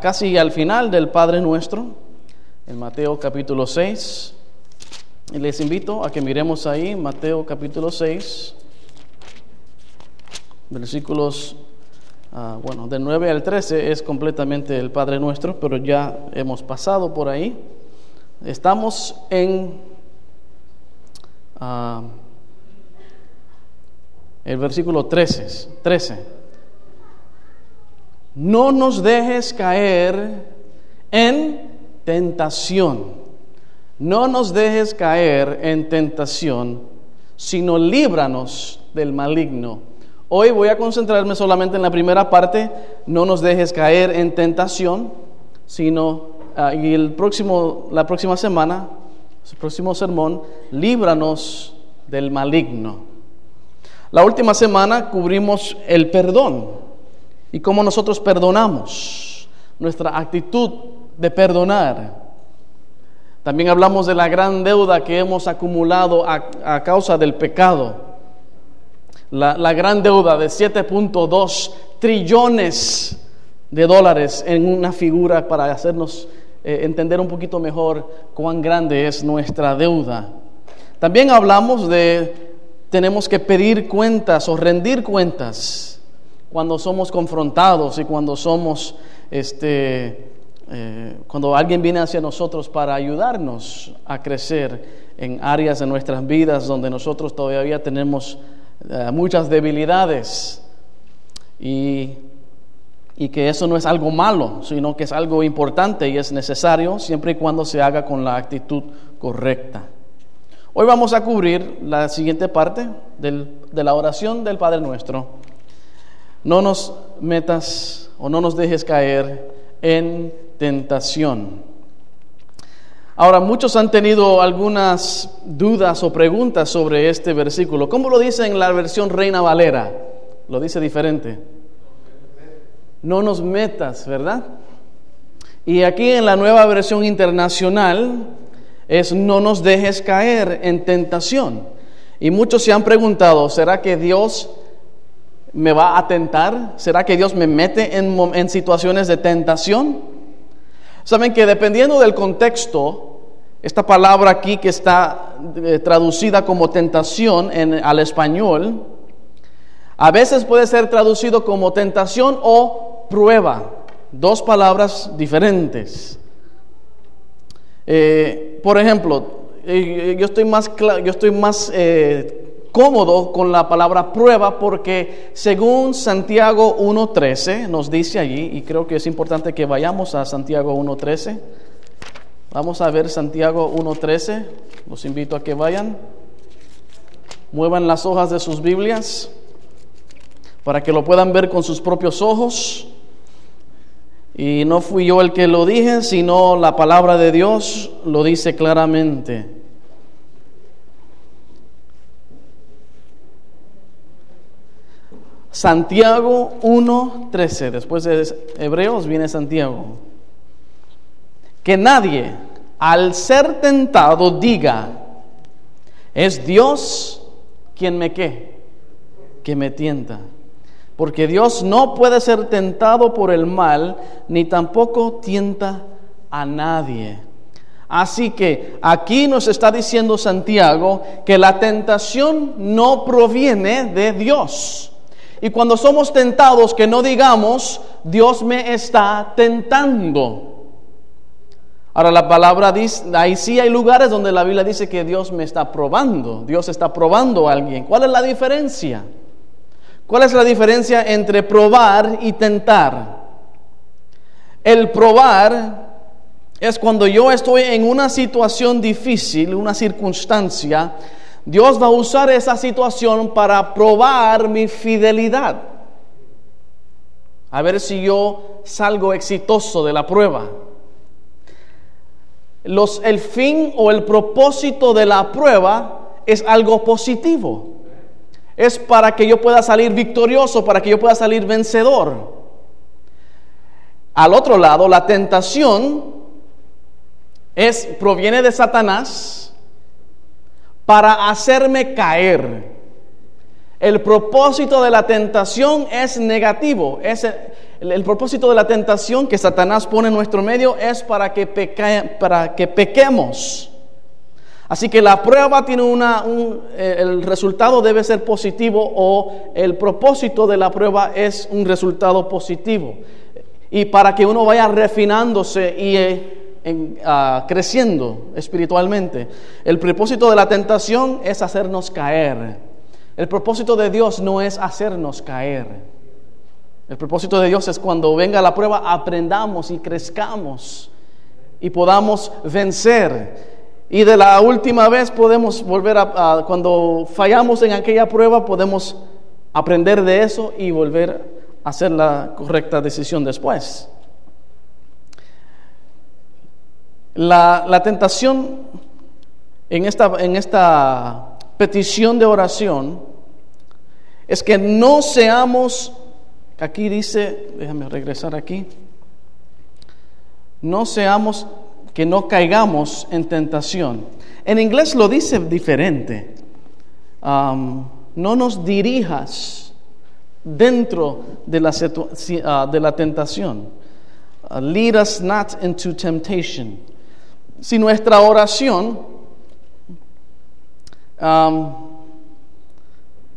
casi al final del Padre Nuestro, en Mateo capítulo 6. Y les invito a que miremos ahí Mateo capítulo 6, versículos, ah, bueno, del 9 al 13 es completamente el Padre Nuestro, pero ya hemos pasado por ahí. Estamos en ah, el versículo 13, 13. No nos dejes caer en tentación no nos dejes caer en tentación, sino líbranos del maligno. Hoy voy a concentrarme solamente en la primera parte, no nos dejes caer en tentación, sino, ah, y el próximo, la próxima semana, el próximo sermón, líbranos del maligno. La última semana cubrimos el perdón y cómo nosotros perdonamos, nuestra actitud de perdonar. También hablamos de la gran deuda que hemos acumulado a, causa del pecado. La, gran deuda de 7.2 trillones de dólares en una figura para hacernos eh, entender un poquito mejor cuán grande es nuestra deuda. También hablamos de tenemos que pedir cuentas o rendir cuentas cuando somos confrontados y cuando somos este, eh, cuando alguien viene hacia nosotros para ayudarnos a crecer en áreas de nuestras vidas donde nosotros todavía tenemos eh, muchas debilidades y, y que eso no es algo malo, sino que es algo importante y es necesario siempre y cuando se haga con la actitud correcta. Hoy vamos a cubrir la siguiente parte de la oración del Padre Nuestro. No nos metas o no nos dejes caer en tentación. Ahora, muchos han tenido algunas dudas o preguntas sobre este versículo. ¿Cómo lo dice en la versión Reina Valera? Lo dice diferente. No nos metas, ¿verdad? Y aquí en la nueva versión internacional es no nos dejes caer en tentación. Y muchos se han preguntado, ¿será que Dios me va a tentar? ¿Será que Dios me mete en, situaciones de tentación? Saben que dependiendo del contexto, esta palabra aquí que está eh, traducida como tentación en, al español, a veces puede ser traducido como tentación o prueba, dos palabras diferentes. Eh, por ejemplo, eh, yo estoy más, yo estoy más cómodo con la palabra prueba porque según Santiago 1.13 nos dice allí, y creo que es importante que vayamos a Santiago 1.13, vamos a ver Santiago 1.13, los invito a que vayan, muevan las hojas de sus Biblias para que lo puedan ver con sus propios ojos. Y no fui yo el que lo dije, sino la palabra de Dios lo dice claramente. Santiago 1.13, después de Hebreos viene Santiago. Que nadie al ser tentado diga, es Dios quien me qué, que me tienta. Porque Dios no puede ser tentado por el mal, ni tampoco tienta a nadie. Así que aquí nos está diciendo Santiago que la tentación no proviene de Dios. Y cuando somos tentados, que no digamos, Dios me está tentando. Ahora la palabra dice, ahí sí hay lugares donde la Biblia dice que Dios me está probando, Dios está probando a alguien. ¿Cuál es la diferencia? ¿Cuál es la diferencia entre probar y tentar? El probar es cuando yo estoy en una situación difícil, una circunstancia, Dios va a usar esa situación para probar mi fidelidad. A ver si yo salgo exitoso de la prueba. El fin o el propósito de la prueba es algo positivo. Es para que yo pueda salir victorioso, para que yo pueda salir vencedor. Al otro lado, la tentación es proviene de Satanás para hacerme caer. El propósito de la tentación es negativo, es, El, propósito de la tentación que Satanás pone en nuestro medio es para que, pequemos. Así que la prueba tiene una, eh, el resultado debe ser positivo o el propósito de la prueba es un resultado positivo. Y para que uno vaya refinándose y eh, ah, creciendo espiritualmente. El propósito de la tentación es hacernos caer. El propósito de Dios no es hacernos caer. El propósito de Dios es cuando venga la prueba aprendamos y crezcamos y podamos vencer. Y de la última vez podemos volver a, cuando fallamos en aquella prueba, podemos aprender de eso y volver a hacer la correcta decisión después. La, tentación en esta, en esta petición de oración es que no seamos, aquí dice, déjame regresar aquí, no seamos, que no caigamos en tentación. En inglés lo dice diferente. No nos dirijas dentro de la, uh, de la tentación. Uh, lead us not into temptation. Si nuestra oración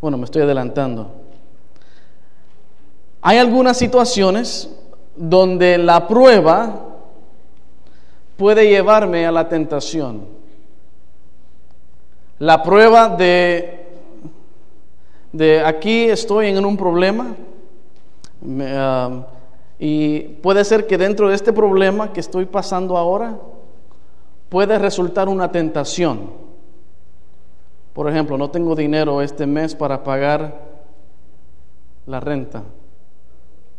bueno, me estoy adelantando. Hay algunas situaciones donde la prueba puede llevarme a la tentación. La prueba de, de aquí estoy en un problema y puede ser que dentro de este problema que estoy pasando ahora puede resultar una tentación. Por ejemplo, no tengo dinero este mes para pagar la renta.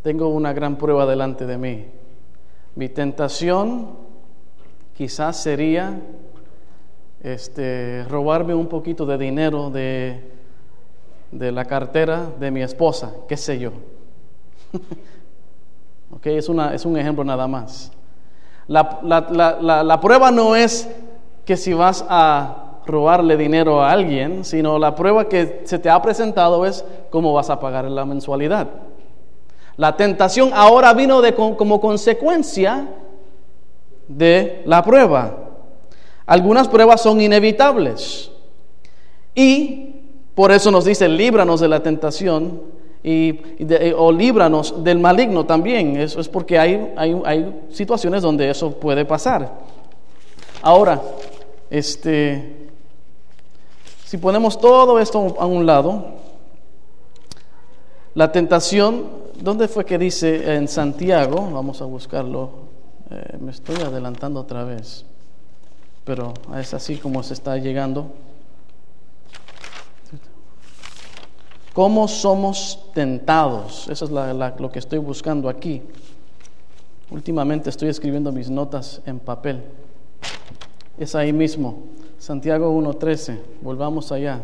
Tengo una gran prueba delante de mí. Mi tentación quizás sería este, robarme un poquito de dinero de, de la cartera de mi esposa, qué sé yo. okay, es, una, es un ejemplo nada más. La, la, la prueba no es que si vas a robarle dinero a alguien, sino la prueba que se te ha presentado es cómo vas a pagar la mensualidad. La tentación ahora vino de, como consecuencia de la prueba. Algunas pruebas son inevitables y por eso nos dice, líbranos de la tentación y, o líbranos del maligno también. Eso es porque hay, hay, hay situaciones donde eso puede pasar. Ahora, este, si ponemos todo esto a un lado, la tentación, ¿dónde fue que dice en Santiago? Vamos a buscarlo. Eh, me estoy adelantando otra vez, pero es así como se está llegando. ¿Cómo somos tentados? Eso es lo que estoy buscando aquí. Últimamente estoy escribiendo mis notas en papel. Es ahí mismo. Santiago 1.13, volvamos allá.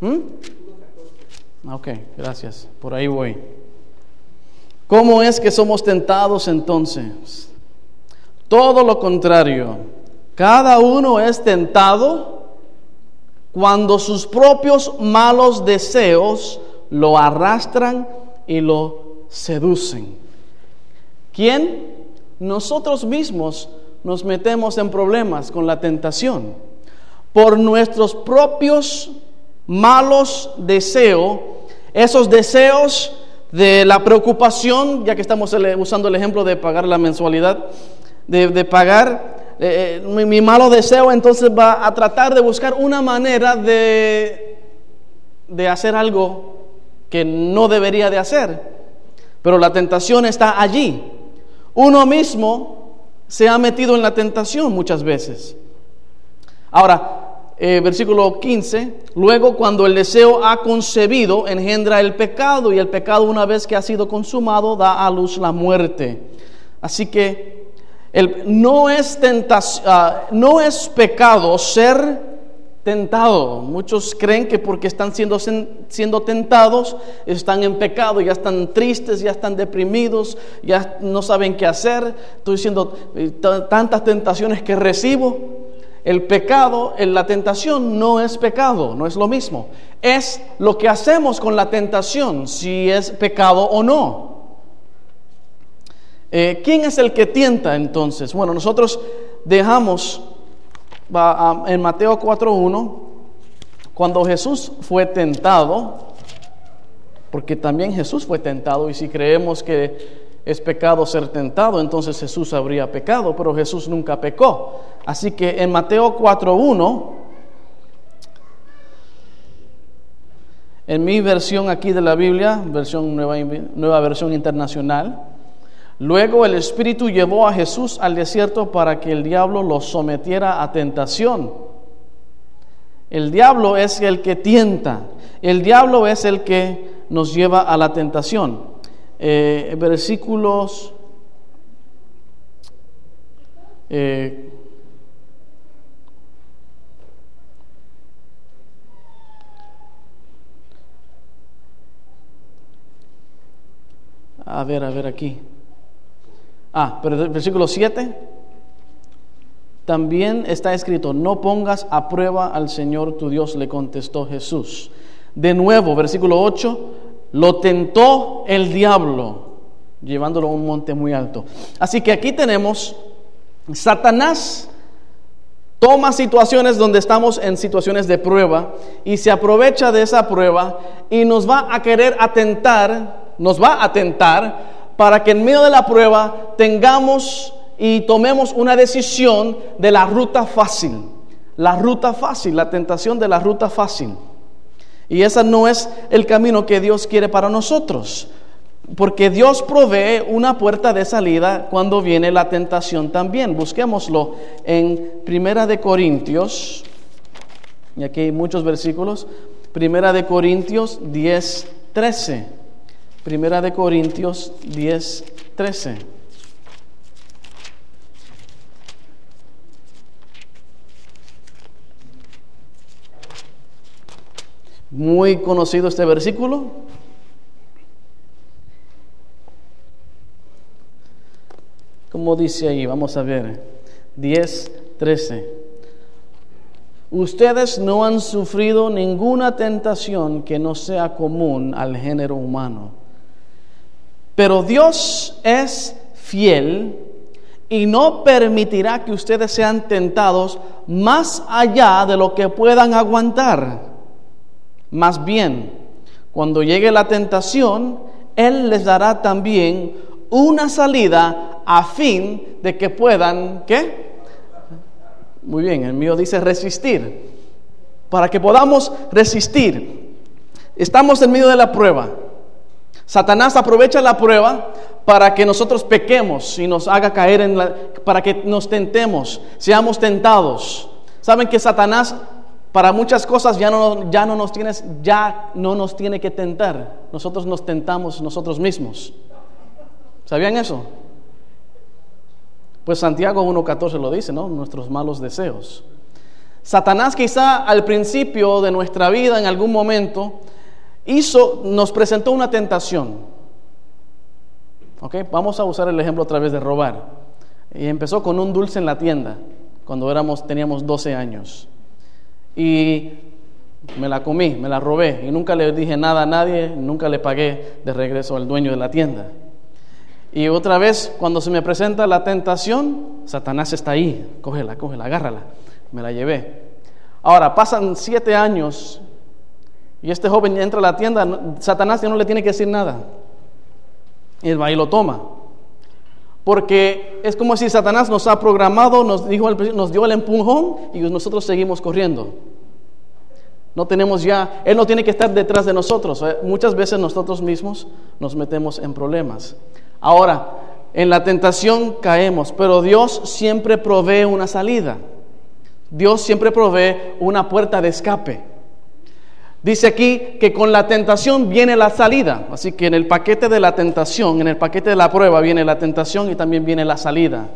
¿Mm? Ok, gracias. Por ahí voy. ¿Cómo es que somos tentados entonces? Todo lo contrario. Cada uno es tentado cuando sus propios malos deseos lo arrastran y lo seducen. ¿Quién? nosotros mismos nos metemos en problemas con la tentación por nuestros propios malos deseos, esos deseos de la preocupación, ya que estamos usando el ejemplo de pagar la mensualidad, de, pagar eh, eh, mi, malo deseo, entonces va a tratar de buscar una manera de, de hacer algo que no debería de hacer. Pero la tentación está allí. Uno mismo se ha metido en la tentación muchas veces. Ahora, eh, versículo 15, luego cuando el deseo ha concebido, engendra el pecado y el pecado una vez que ha sido consumado da a luz la muerte. Así que el, no, es tentación, ah, no es pecado ser tentado. Muchos creen que porque están siendo, siendo tentados, están en pecado, ya están tristes, ya están deprimidos, ya no saben qué hacer. Estoy diciendo eh, tantas tentaciones que recibo. El pecado, la tentación no es pecado, no es lo mismo. Es lo que hacemos con la tentación, si es pecado o no. Eh, ¿Quién es el que tienta entonces? Bueno, nosotros dejamos en Mateo 4.1, cuando Jesús fue tentado, porque también Jesús fue tentado y si creemos que es pecado ser tentado, entonces Jesús habría pecado, pero Jesús nunca pecó. Así que en Mateo 4.1, en mi versión aquí de la Biblia, versión nueva, nueva versión internacional, luego el Espíritu llevó a Jesús al desierto para que el diablo lo sometiera a tentación. El diablo es el que tienta, el diablo es el que nos lleva a la tentación. Eh, versículos eh, a ver, a ver aquí. Ah, pero el versículo 7 también está escrito, no pongas a prueba al Señor tu Dios, le contestó Jesús. De nuevo, versículo 8, lo tentó el diablo, llevándolo a un monte muy alto. Así que aquí tenemos Satanás toma situaciones donde estamos en situaciones de prueba y se aprovecha de esa prueba y nos va a querer atentar, nos va a atentar para que en medio de la prueba tengamos y tomemos una decisión de la ruta fácil. La ruta fácil, la tentación de la ruta fácil. Y ese no es el camino que Dios quiere para nosotros. Porque Dios provee una puerta de salida cuando viene la tentación también. Busquémoslo en Primera de Corintios. Y aquí hay muchos versículos. Primera de Corintios 10, 13. Primera de Corintios 10, 13. Muy conocido este versículo. Como dice ahí, vamos a ver, 10, 13. Ustedes no han sufrido ninguna tentación que no sea común al género humano. Pero Dios es fiel y no permitirá que ustedes sean tentados más allá de lo que puedan aguantar. Más bien, cuando llegue la tentación, Él les dará también una salida a fin de que puedan, ¿qué? Muy bien, el mío dice resistir. Para que podamos resistir. Estamos en medio de la prueba. Satanás aprovecha la prueba para que nosotros pequemos y nos haga caer en la, para que nos tentemos, seamos tentados. Saben que Satanás para muchas cosas ya no, ya no, nos tienes, ya no nos tiene que tentar. Nosotros nos tentamos nosotros mismos. ¿Sabían eso? Pues Santiago 1.14 lo dice, ¿no? Nuestros malos deseos. Satanás quizá al principio de nuestra vida, en algún momento, hizo, nos presentó una tentación. ¿Ok? Vamos a usar el ejemplo otra vez de robar. Y empezó con un dulce en la tienda, cuando éramos, teníamos 12 años y me la comí, me la robé y nunca le dije nada a nadie, nunca le pagué de regreso al dueño de la tienda. Y otra vez, cuando se me presenta la tentación, Satanás está ahí, cógela, cógela, agárrala, me la llevé. Ahora, pasan siete años y este joven entra a la tienda, Satanás ya no le tiene que decir nada. Y él va y lo toma. Porque es como si Satanás nos ha programado, nos, dijo, nos dio el empujón y nosotros seguimos corriendo. No tenemos ya, Él no tiene que estar detrás de nosotros. Eh, muchas veces nosotros mismos nos metemos en problemas. Ahora, en la tentación caemos, pero Dios siempre provee una salida. Dios siempre provee una puerta de escape. Dice aquí que con la tentación viene la salida. Así que en el paquete de la tentación, en el paquete de la prueba viene la tentación y también viene la salida.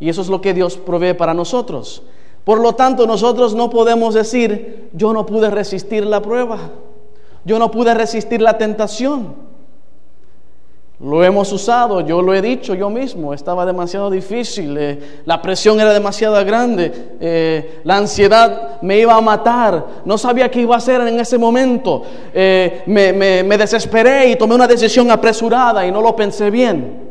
Y eso es lo que Dios provee para nosotros. Por lo tanto, nosotros no podemos decir, yo no pude resistir la prueba. Yo no pude resistir la tentación. Lo hemos usado, yo lo he dicho yo mismo, estaba demasiado difícil, eh, la presión era demasiado grande, eh, la ansiedad me iba a matar, no sabía qué iba a hacer en ese momento, eh, me, me desesperé y tomé una decisión apresurada y no lo pensé bien.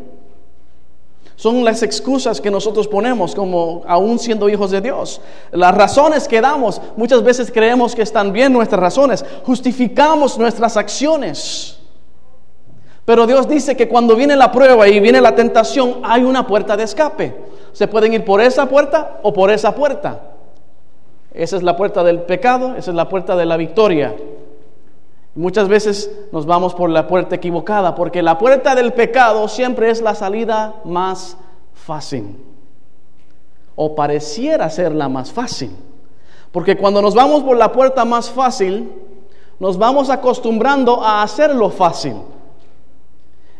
Son las excusas que nosotros ponemos como aún siendo hijos de Dios. Las razones que damos, muchas veces creemos que están bien nuestras razones, justificamos nuestras acciones. Pero Dios dice que cuando viene la prueba y viene la tentación, hay una puerta de escape. Se pueden ir por esa puerta o por esa puerta. Esa es la puerta del pecado, esa es la puerta de la victoria. Muchas veces nos vamos por la puerta equivocada, porque la puerta del pecado siempre es la salida más fácil. O pareciera ser la más fácil. Porque cuando nos vamos por la puerta más fácil, nos vamos acostumbrando a hacerlo fácil.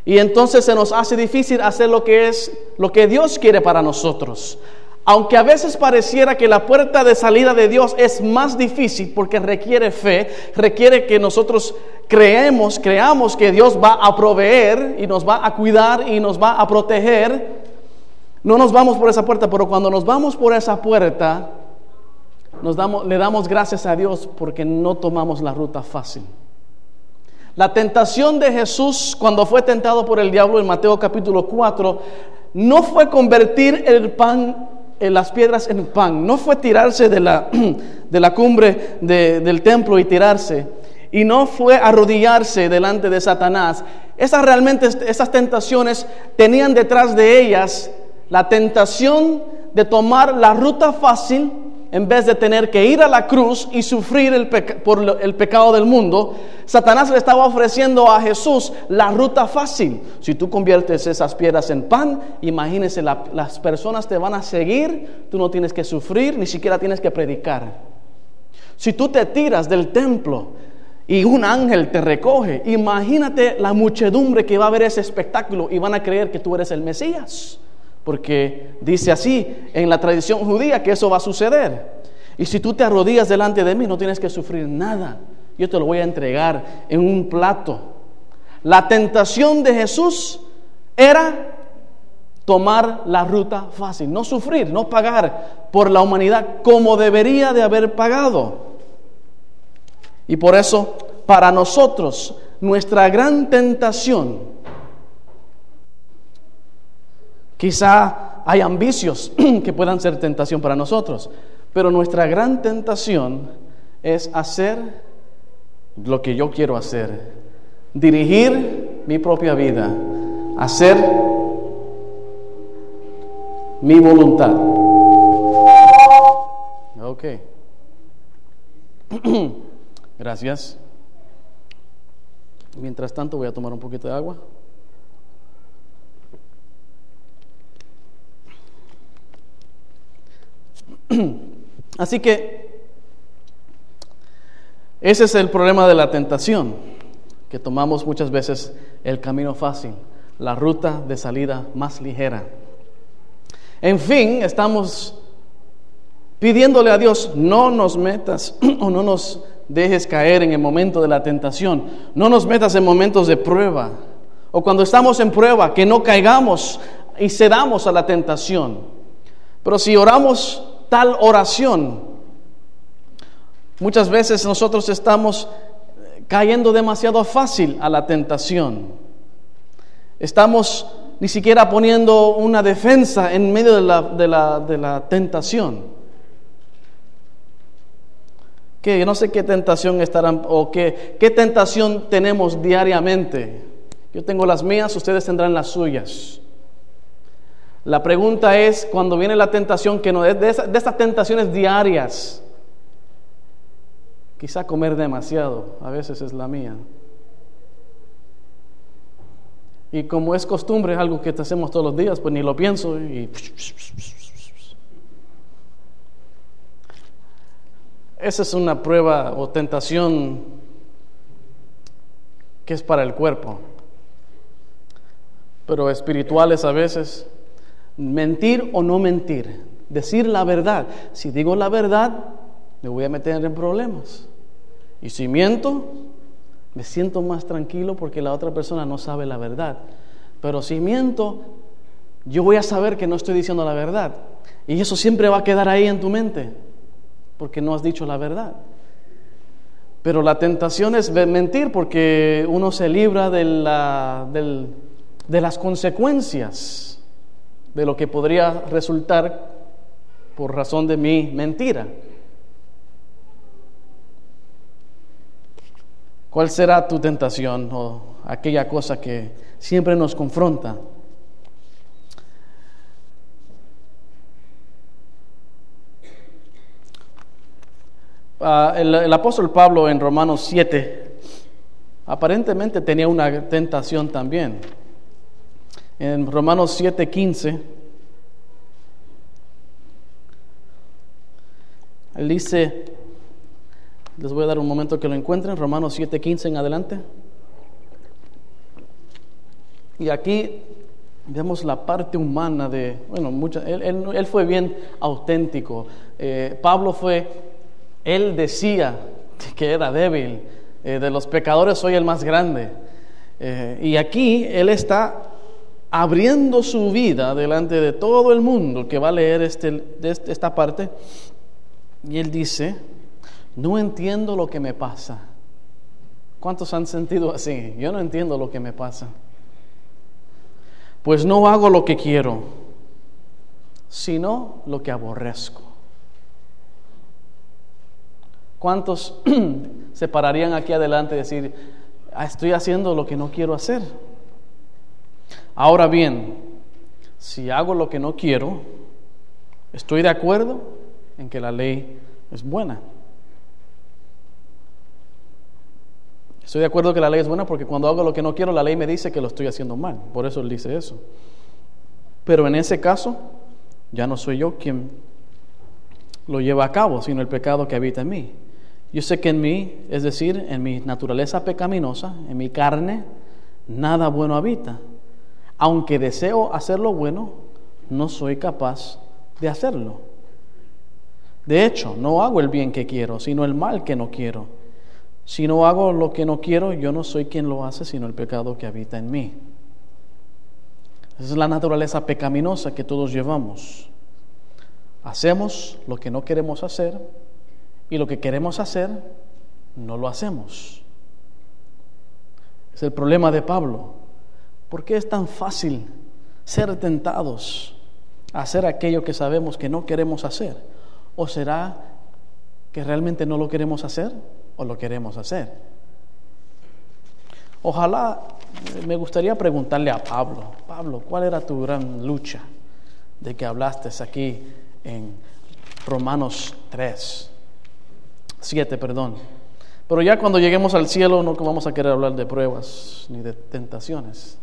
Y entonces se nos hace difícil hacer lo que es lo que Dios quiere para nosotros. Aunque a veces pareciera que la puerta de salida de Dios es más difícil porque requiere fe, requiere que nosotros creemos, creamos que Dios va a proveer y nos va a cuidar y nos va a proteger, no nos vamos por esa puerta, pero cuando nos vamos por esa puerta, nos damos, le damos gracias a Dios porque no tomamos la ruta fácil. La tentación de Jesús cuando fue tentado por el diablo en Mateo capítulo 4 no fue convertir el pan, en eh, las piedras en pan, no fue tirarse de la, de la cumbre del templo y tirarse, y no fue arrodillarse delante de Satanás. Esas realmente, esas tentaciones tenían detrás de ellas la tentación de tomar la ruta fácil en vez de tener que ir a la cruz y sufrir el por el pecado del mundo, Satanás le estaba ofreciendo a Jesús la ruta fácil. Si tú conviertes esas piedras en pan, imagínese, las personas te van a seguir, tú no tienes que sufrir, ni siquiera tienes que predicar. Si tú te tiras del templo y un ángel te recoge, imagínate la muchedumbre que va a ver ese espectáculo y van a creer que tú eres el Mesías porque dice así en la tradición judía que eso va a suceder. Y si tú te arrodillas delante de mí, no tienes que sufrir nada. Yo te lo voy a entregar en un plato. La tentación de Jesús era tomar la ruta fácil, no sufrir, no pagar por la humanidad como debería de haber pagado. Y por eso, para nosotros, nuestra gran tentación Quizá hay ambicios que puedan ser tentación para nosotros, pero nuestra gran tentación es hacer lo que yo quiero hacer, dirigir mi propia vida, hacer mi voluntad. Ok. Gracias. Mientras tanto voy a tomar un poquito de agua. Así que ese es el problema de la tentación, que tomamos muchas veces el camino fácil, la ruta de salida más ligera. En fin, estamos pidiéndole a Dios, no nos metas o no nos dejes caer en el momento de la tentación, no nos metas en momentos de prueba, o cuando estamos en prueba, que no caigamos y cedamos a la tentación. Pero si oramos tal oración. Muchas veces nosotros estamos cayendo demasiado fácil a la tentación. Estamos ni siquiera poniendo una defensa en medio de la, de la, de la tentación. Que no sé qué tentación estarán o qué, qué tentación tenemos diariamente. Yo tengo las mías, ustedes tendrán las suyas. La pregunta es, cuando viene la tentación, que no es de, de estas tentaciones diarias, quizá comer demasiado, a veces es la mía. Y como es costumbre, es algo que hacemos todos los días, pues ni lo pienso y... Esa es una prueba o tentación que es para el cuerpo, pero espirituales a veces mentir o no mentir, decir la verdad. Si digo la verdad, me voy a meter en problemas. Y si miento, me siento más tranquilo porque la otra persona no sabe la verdad. Pero si miento, yo voy a saber que no estoy diciendo la verdad. Y eso siempre va a quedar ahí en tu mente, porque no has dicho la verdad. Pero la tentación es mentir porque uno se libra de, la, de las consecuencias de lo que podría resultar por razón de mi mentira. ¿Cuál será tu tentación o aquella cosa que siempre nos confronta? Ah, el, apóstol Pablo en Romanos 7 aparentemente tenía una tentación también. En Romanos 7:15, él dice, les voy a dar un momento que lo encuentren, Romanos 7:15 en adelante. Y aquí vemos la parte humana de, bueno, mucha, él, fue bien auténtico. Eh, Pablo fue él decía que era débil, eh, de los pecadores soy el más grande. Eh, y aquí Él está abriendo su vida delante de todo el mundo que va a leer este, este, esta parte. Y Él dice, no entiendo lo que me pasa. ¿Cuántos han sentido así? Yo no entiendo lo que me pasa. Pues no hago lo que quiero, sino lo que aborrezco. ¿Cuántos se pararían aquí adelante y decir, ah, estoy haciendo lo que no quiero hacer? Ahora bien, si hago lo que no quiero, estoy de acuerdo en que la ley es buena. Estoy de acuerdo que la ley es buena porque cuando hago lo que no quiero, la ley me dice que lo estoy haciendo mal. Por eso él dice eso. Pero en ese caso, ya no soy yo quien lo lleva a cabo, sino el pecado que habita en mí. Yo sé que en mí, es decir, en mi naturaleza pecaminosa, en mi carne, nada bueno habita. Aunque deseo hacer lo bueno, no soy capaz de hacerlo. De hecho, no hago el bien que quiero, sino el mal que no quiero. Si no hago lo que no quiero, yo no soy quien lo hace, sino el pecado que habita en mí. Esa es la naturaleza pecaminosa que todos llevamos. Hacemos lo que no queremos hacer y lo que queremos hacer, no lo hacemos. Es el problema de Pablo. ¿Por qué es tan fácil ser tentados a hacer aquello que sabemos que no queremos hacer? ¿O será que realmente no lo queremos hacer o lo queremos hacer? Ojalá me gustaría preguntarle a Pablo, Pablo, ¿cuál era tu gran lucha de que hablaste aquí en Romanos 3? Siete, perdón. Pero ya cuando lleguemos al cielo no vamos a querer hablar de pruebas ni de tentaciones.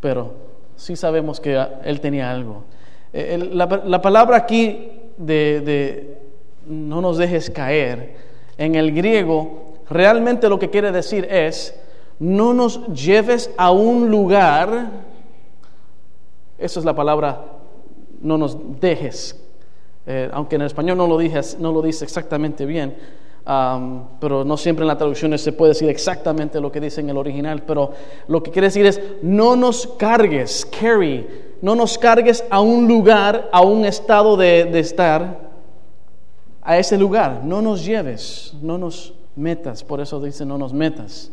Pero sí sabemos que Él tenía algo. Eh, la, palabra aquí de, de no nos dejes caer, en el griego realmente lo que quiere decir es, no nos lleves a un lugar, esa es la palabra, no nos dejes eh, aunque en español no lo, dije, no lo dice exactamente bien, pero no siempre en las traducciones se puede decir exactamente lo que dice en el original, pero lo que quiere decir es, no nos cargues, carry, no nos cargues a un lugar, a un estado de, de estar, a ese lugar, no nos lleves, no nos metas, por eso dice no nos metas.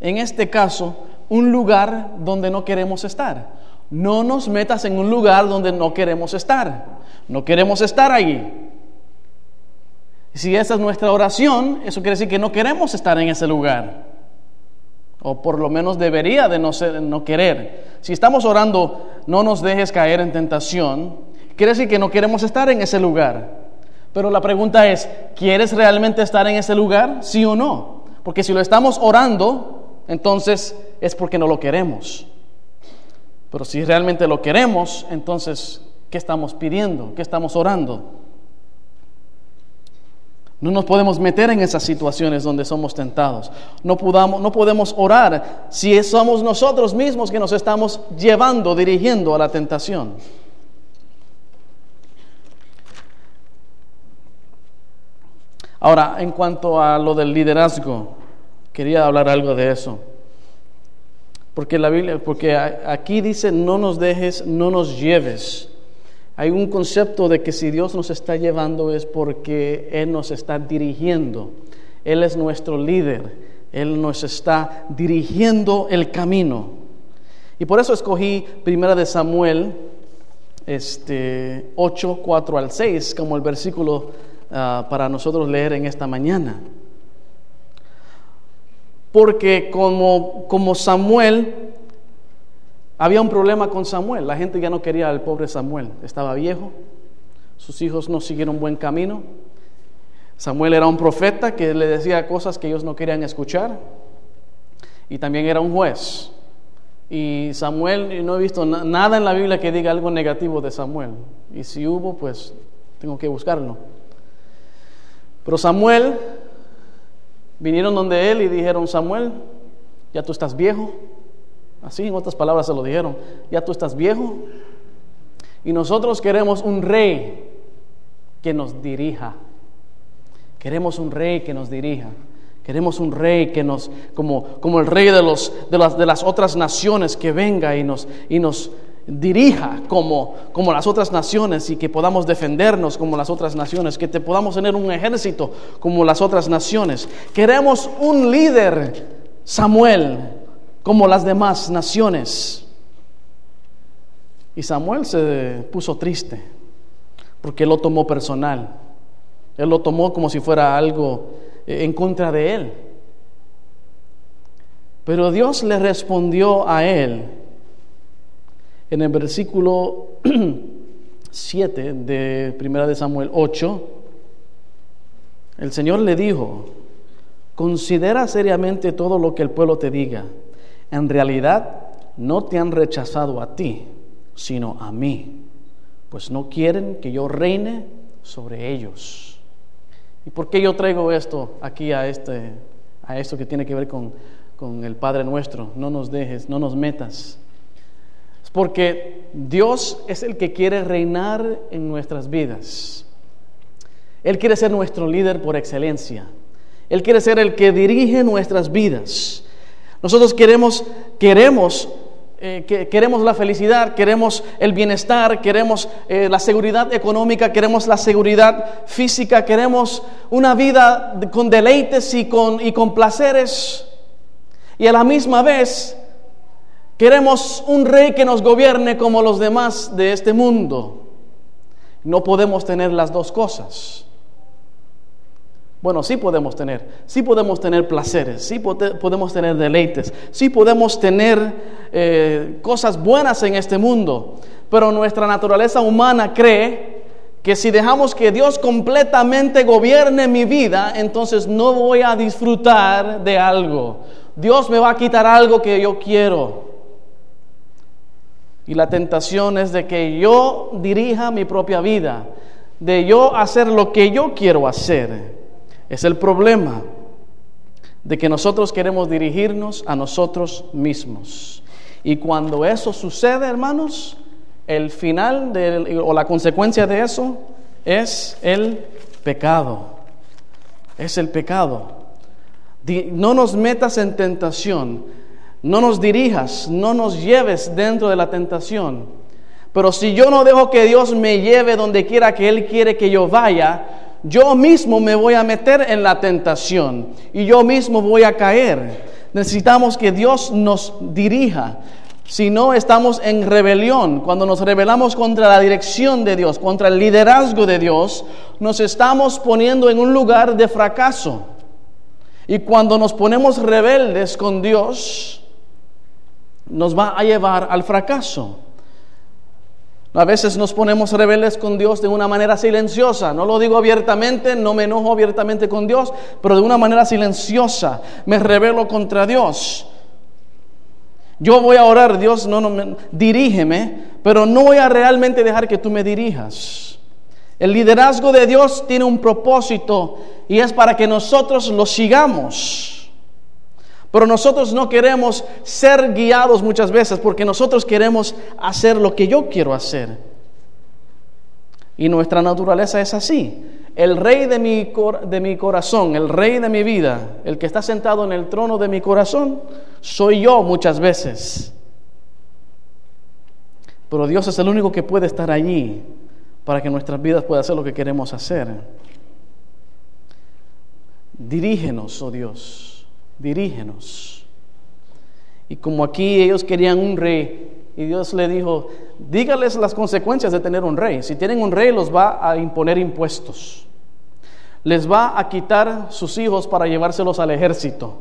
En este caso, un lugar donde no queremos estar. No nos metas en un lugar donde no queremos estar. No queremos estar allí. Si esa es nuestra oración, eso quiere decir que no queremos estar en ese lugar. O por lo menos debería de no, ser, no querer. Si estamos orando, no nos dejes caer en tentación, quiere decir que no queremos estar en ese lugar. Pero la pregunta es, ¿quieres realmente estar en ese lugar? Sí o no. Porque si lo estamos orando, entonces es porque no lo queremos. Pero si realmente lo queremos, entonces ¿Qué estamos pidiendo? ¿Qué estamos orando? No nos podemos meter en esas situaciones donde somos tentados. No, no podemos orar si somos nosotros mismos que nos estamos llevando, dirigiendo a la tentación. Ahora, en cuanto a lo del liderazgo, quería hablar algo de eso. Porque la Biblia, porque aquí dice no nos dejes, no nos lleves. Hay un concepto de que si Dios nos está llevando es porque Él nos está dirigiendo. Él es nuestro líder. Él nos está dirigiendo el camino. Y por eso escogí Primera de Samuel este, 8, 4 al 6 como el versículo ah, para nosotros leer en esta mañana. Porque como, como Samuel, había un problema con Samuel. La gente ya no quería al pobre Samuel. Estaba viejo, sus hijos no siguieron buen camino. Samuel era un profeta que le decía cosas que ellos no querían escuchar. Y también era un juez. Y Samuel, no he visto nada en la Biblia que diga algo negativo de Samuel. Y si hubo, pues tengo que buscarlo. Pero Samuel, vinieron donde él y dijeron, Samuel, ya tú estás viejo. Así en otras palabras se lo dijeron, ya tú estás viejo. Y nosotros queremos un rey que nos dirija. Queremos un rey que nos dirija. Queremos un rey que nos, como, como el rey de, los, de, las, de las otras naciones, que venga y nos, y nos dirija como, como las otras naciones y que podamos defendernos como las otras naciones, que te podamos tener un ejército como las otras naciones. Queremos un líder, Samuel, como las demás naciones. Y Samuel se puso triste porque él lo tomó personal. Él lo tomó como si fuera algo en contra de él. Pero Dios le respondió a él en el versículo 7 de 1 de Samuel 8. El Señor le dijo, considera seriamente todo lo que el pueblo te diga. En realidad no te han rechazado a ti, sino a mí, pues no quieren que yo reine sobre ellos. ¿Y por qué yo traigo esto aquí a, este, a esto que tiene que ver con, con el Padre nuestro? No nos dejes, no nos metas. Es porque Dios es el que quiere reinar en nuestras vidas. Él quiere ser nuestro líder por excelencia. Él quiere ser el que dirige nuestras vidas. Nosotros queremos, queremos eh, que queremos la felicidad, queremos el bienestar, queremos eh, la seguridad económica, queremos la seguridad física, queremos una vida con deleites y con, y con placeres. Y a la misma vez queremos un rey que nos gobierne como los demás de este mundo. No podemos tener las dos cosas. Bueno, sí podemos tener, sí podemos tener placeres, sí podemos tener deleites, sí podemos tener eh, cosas buenas en este mundo, pero nuestra naturaleza humana cree que si dejamos que Dios completamente gobierne mi vida, entonces no voy a disfrutar de algo. Dios me va a quitar algo que yo quiero. Y la tentación es de que yo dirija mi propia vida, de yo hacer lo que yo quiero hacer. Es el problema de que nosotros queremos dirigirnos a nosotros mismos. Y cuando eso sucede, hermanos, el final o la consecuencia de eso es el pecado. Es el pecado. No nos metas en tentación, no nos dirijas, no nos lleves dentro de la tentación. Pero si yo no dejo que Dios me lleve donde quiera que Él quiere que yo vaya, yo mismo me voy a meter en la tentación y yo mismo voy a caer. Necesitamos que Dios nos dirija. Si no, estamos en rebelión. Cuando nos rebelamos contra la dirección de Dios, contra el liderazgo de Dios, nos estamos poniendo en un lugar de fracaso. Y cuando nos ponemos rebeldes con Dios, nos va a llevar al fracaso. A veces nos ponemos rebeldes con Dios de una manera silenciosa. No lo digo abiertamente, no me enojo abiertamente con Dios, pero de una manera silenciosa me rebelo contra Dios. Yo voy a orar, Dios, no, no, dirígeme, pero no voy a realmente dejar que tú me dirijas. El liderazgo de Dios tiene un propósito y es para que nosotros lo sigamos. Pero nosotros no queremos ser guiados muchas veces porque nosotros queremos hacer lo que yo quiero hacer. Y nuestra naturaleza es así. el rey de mi, de mi corazón, el rey de mi vida, el que está sentado en el trono de mi corazón, soy yo muchas veces. Pero Dios es el único que puede estar allí para que nuestras vidas puedan hacer lo que queremos hacer. Dirígenos, oh Dios, dirígenos. Y como aquí ellos querían un rey, y Dios le dijo, dígales las consecuencias de tener un rey. Si tienen un rey, los va a imponer impuestos. Les va a quitar sus hijos para llevárselos al ejército.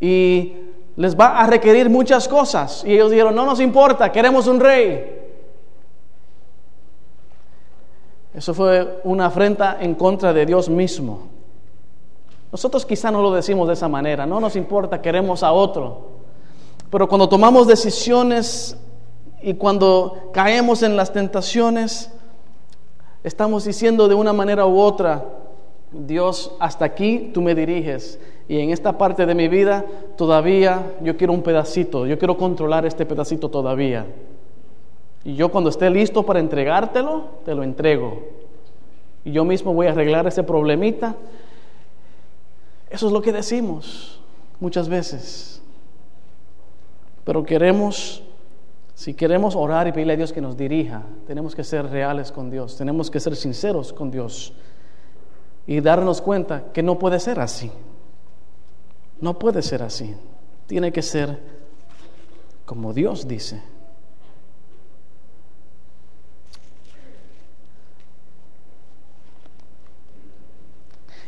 Y les va a requerir muchas cosas. Y ellos dijeron, no nos importa, queremos un rey. Eso fue una afrenta en contra de Dios mismo. Nosotros quizá no lo decimos de esa manera, no nos importa, queremos a otro. Pero cuando tomamos decisiones y cuando caemos en las tentaciones, estamos diciendo de una manera u otra, Dios, hasta aquí tú me diriges y en esta parte de mi vida todavía yo quiero un pedacito, yo quiero controlar este pedacito todavía. Y yo cuando esté listo para entregártelo, te lo entrego. Y yo mismo voy a arreglar ese problemita. Eso es lo que decimos muchas veces. Pero queremos, si queremos orar y pedirle a Dios que nos dirija, tenemos que ser reales con Dios, tenemos que ser sinceros con Dios y darnos cuenta que no puede ser así. No puede ser así. Tiene que ser como Dios dice.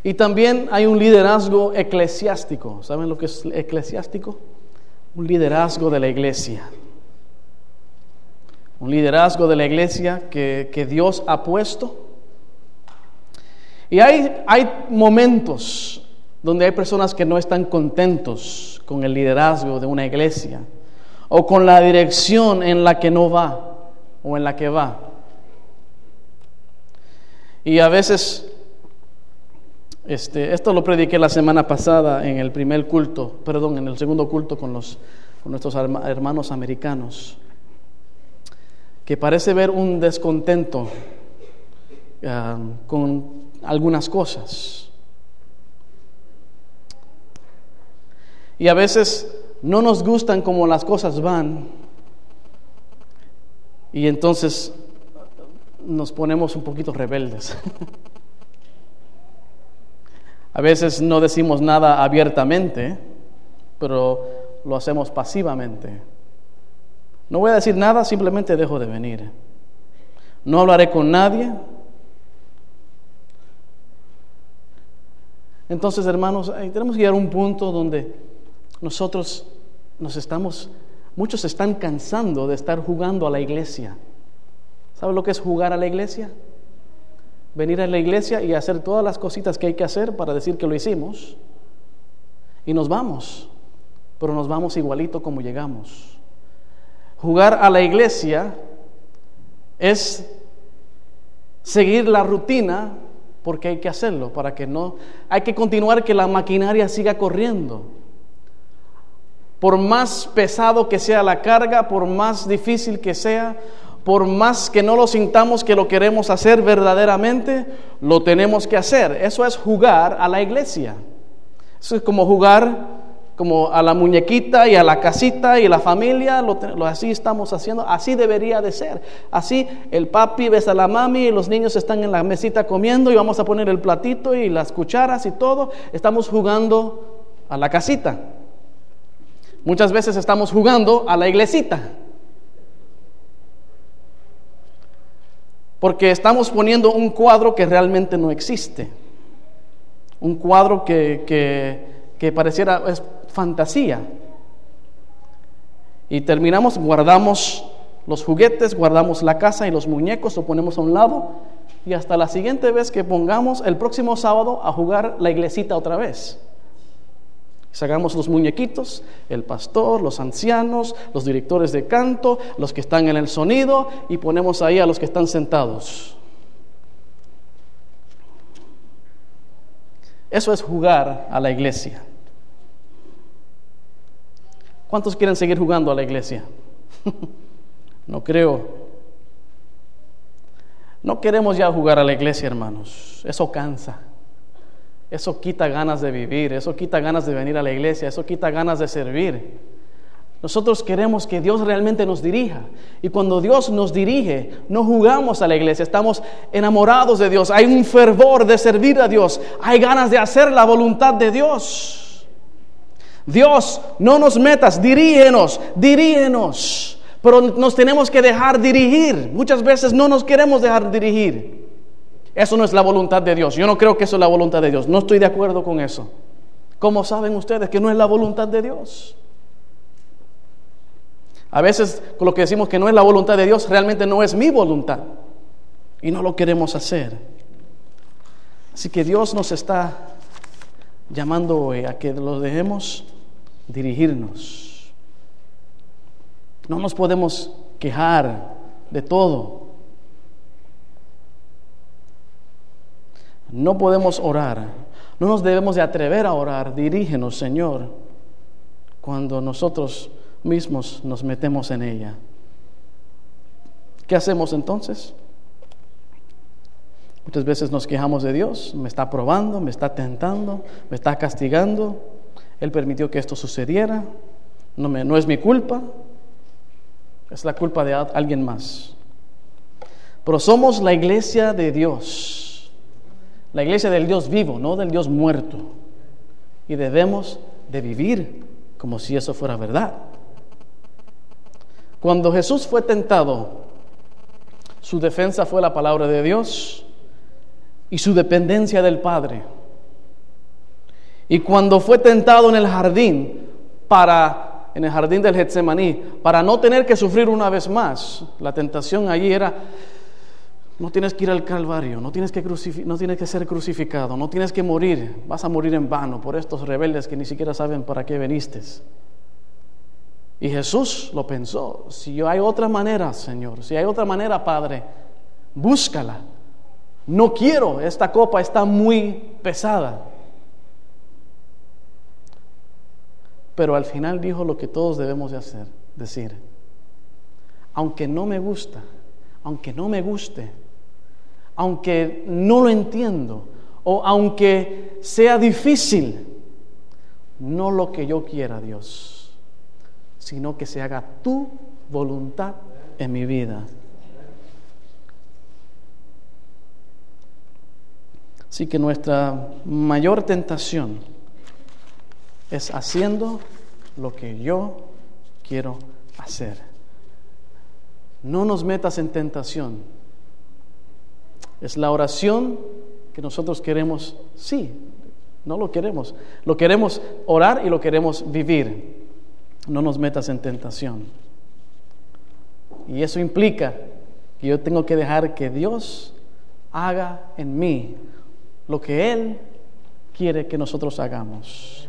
Y también hay un liderazgo eclesiástico. ¿Saben lo que es eclesiástico? Un liderazgo de la iglesia. Un liderazgo de la iglesia que, Dios ha puesto. Y hay, hay momentos donde hay personas que no están contentos con el liderazgo de una iglesia o con la dirección en la que no va o en la que va. Y a veces este, esto lo prediqué la semana pasada en el primer culto, perdón, en el segundo culto con, los, con nuestros hermanos americanos, que parece ver un descontento ah, con algunas cosas. Y a veces no nos gustan como las cosas van y entonces nos ponemos un poquito rebeldes. A veces no decimos nada abiertamente, pero lo hacemos pasivamente. No voy a decir nada, simplemente dejo de venir. No hablaré con nadie. Entonces, hermanos, tenemos que llegar a un punto donde nosotros nos estamos, muchos se están cansando de estar jugando a la iglesia. ¿Sabe lo que es jugar a la iglesia? Venir a la iglesia y hacer todas las cositas que hay que hacer para decir que lo hicimos. Y nos vamos, pero nos vamos igualito como llegamos. Jugar a la iglesia es seguir la rutina porque hay que hacerlo, para que no, hay que continuar que la maquinaria siga corriendo. Por más pesado que sea la carga, por más difícil que sea, por más que no lo sintamos que lo queremos hacer verdaderamente, lo tenemos que hacer. Eso es jugar a la iglesia. Eso es como jugar como a la muñequita y a la casita y la familia, lo, así estamos haciendo, así debería de ser. Así el papi besa a la mami y los niños están en la mesita comiendo y vamos a poner el platito y las cucharas y todo. Estamos jugando a la casita. Muchas veces estamos jugando a la iglesita. Porque estamos poniendo un cuadro que realmente no existe. Un cuadro que, que, pareciera es fantasía. Y terminamos, guardamos los juguetes, guardamos la casa y los muñecos, lo ponemos a un lado y hasta la siguiente vez que pongamos el próximo sábado a jugar la iglesita otra vez. Sacamos los muñequitos, el pastor, los ancianos, los directores de canto, los que están en el sonido y ponemos ahí a los que están sentados. Eso es jugar a la iglesia. ¿Cuántos quieren seguir jugando a la iglesia? no creo. No queremos ya jugar a la iglesia, hermanos. Eso cansa. Eso quita ganas de vivir, eso quita ganas de venir a la iglesia, eso quita ganas de servir. Nosotros queremos que Dios realmente nos dirija. Y cuando Dios nos dirige, no jugamos a la iglesia, estamos enamorados de Dios. Hay un fervor de servir a Dios. Hay ganas de hacer la voluntad de Dios. Dios, no nos metas, dirígenos, dirígenos. Pero nos tenemos que dejar dirigir. Muchas veces no nos queremos dejar dirigir. Eso no es la voluntad de Dios. Yo no creo que eso es la voluntad de Dios. No estoy de acuerdo con eso. ¿Cómo saben ustedes que no es la voluntad de Dios? A veces con lo que decimos que no es la voluntad de Dios, realmente no es mi voluntad. Y no lo queremos hacer. Así que Dios nos está llamando hoy a que lo dejemos dirigirnos. No nos podemos quejar de todo. No podemos orar. No nos debemos de atrever a orar. Dirígenos, Señor, cuando nosotros mismos nos metemos en ella. ¿Qué hacemos entonces? Muchas veces nos quejamos de Dios, me está probando, me está tentando, me está castigando. Él permitió que esto sucediera, no, me, no es mi culpa, es la culpa de alguien más. Pero somos la iglesia de Dios, la iglesia del Dios vivo, no del Dios muerto. Y debemos de vivir como si eso fuera verdad. Cuando Jesús fue tentado, su defensa fue la palabra de Dios y su dependencia del Padre. Y cuando fue tentado en el jardín para en el jardín del Getsemaní, para no tener que sufrir una vez más, la tentación allí era no tienes que ir al Calvario, no tienes que, no tienes que ser crucificado, no tienes que morir, vas a morir en vano por estos rebeldes que ni siquiera saben para qué viniste. Y Jesús lo pensó, si hay otra manera, Señor, si hay otra manera, Padre, búscala. No quiero, esta copa está muy pesada. Pero al final dijo lo que todos debemos de hacer, decir, aunque no me gusta, aunque no me guste, aunque no lo entiendo, o aunque sea difícil, no lo que yo quiera, Dios sino que se haga tu voluntad en mi vida. Así que nuestra mayor tentación es haciendo lo que yo quiero hacer. No nos metas en tentación. Es la oración que nosotros queremos, sí, no lo queremos. Lo queremos orar y lo queremos vivir no nos metas en tentación. Y eso implica que yo tengo que dejar que Dios haga en mí lo que Él quiere que nosotros hagamos.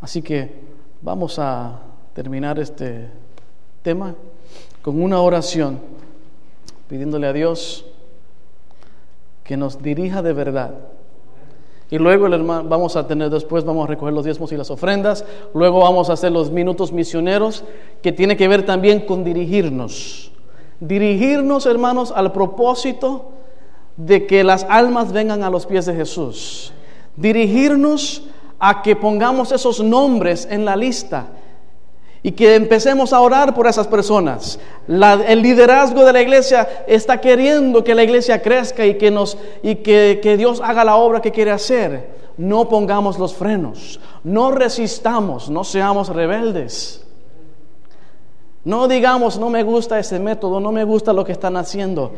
Así que vamos a terminar este tema con una oración, pidiéndole a Dios que nos dirija de verdad y luego el hermano, vamos a tener después, vamos a recoger los diezmos y las ofrendas. Luego vamos a hacer los minutos misioneros, que tiene que ver también con dirigirnos. Dirigirnos, hermanos, al propósito de que las almas vengan a los pies de Jesús. Dirigirnos a que pongamos esos nombres en la lista y que empecemos a orar por esas personas. el liderazgo de la iglesia está queriendo que la iglesia crezca y que, nos, y que, que Dios haga la obra que quiere hacer. No pongamos los frenos, no resistamos, no seamos rebeldes. No digamos, no me gusta ese método, no me gusta lo que están haciendo.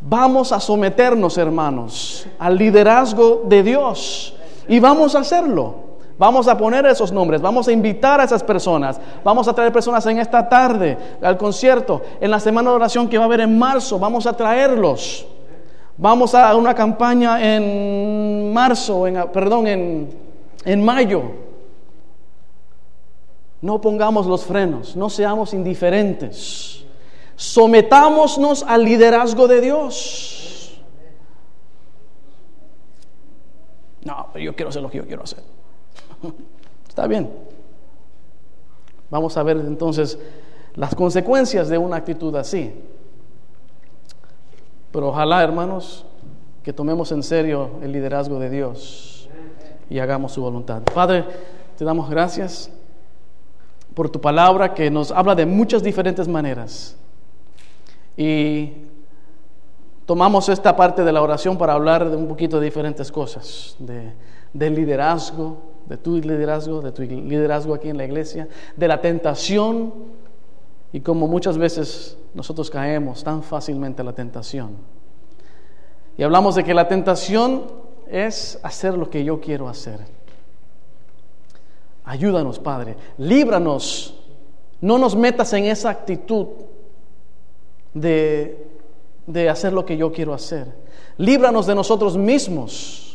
Vamos a someternos, hermanos, al liderazgo de Dios y vamos a hacerlo. Vamos a poner esos nombres, vamos a invitar a esas personas, vamos a traer personas en esta tarde al concierto, en la semana de oración que va a haber en marzo, vamos a traerlos. Vamos a una campaña en marzo, en, perdón, en, en mayo. No pongamos los frenos, no seamos indiferentes. Sometámonos al liderazgo de Dios. No, yo quiero hacer lo que yo quiero hacer. Está bien. Vamos a ver entonces las consecuencias de una actitud así. Pero ojalá, hermanos, que tomemos en serio el liderazgo de Dios y hagamos su voluntad. Padre, te damos gracias por tu palabra que nos habla de muchas diferentes maneras. Y tomamos esta parte de la oración para hablar de un poquito de diferentes cosas, de, del liderazgo, de tu liderazgo, de tu liderazgo aquí en la iglesia, de la tentación y como muchas veces nosotros caemos tan fácilmente a la tentación. Y hablamos de que la tentación es hacer lo que yo quiero hacer. Ayúdanos, Padre. Líbranos. No nos metas en esa actitud de, de hacer lo que yo quiero hacer. Líbranos de nosotros mismos,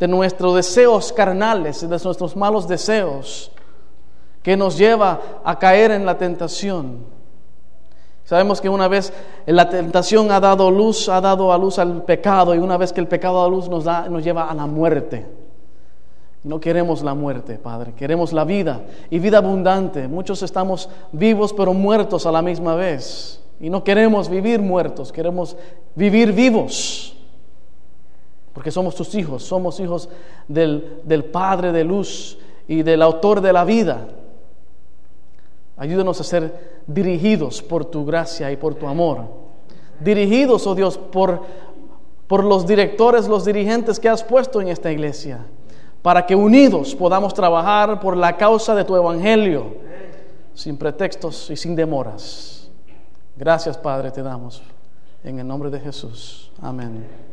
de nuestros deseos carnales, de nuestros malos deseos, que nos lleva a caer en la tentación. Sabemos que una vez la tentación ha dado luz, ha dado a luz al pecado, y una vez que el pecado da luz nos, da, nos lleva a la muerte. No queremos la muerte, Padre, queremos la vida y vida abundante. Muchos estamos vivos pero muertos a la misma vez. Y no queremos vivir muertos, queremos vivir vivos. Porque somos tus hijos, somos hijos del, del Padre de luz y del autor de la vida. Ayúdanos a ser dirigidos por tu gracia y por tu amor. Dirigidos, oh Dios, por, por los directores, los dirigentes que has puesto en esta iglesia para que unidos podamos trabajar por la causa de tu evangelio, sin pretextos y sin demoras. Gracias, Padre, te damos. En el nombre de Jesús. Amén.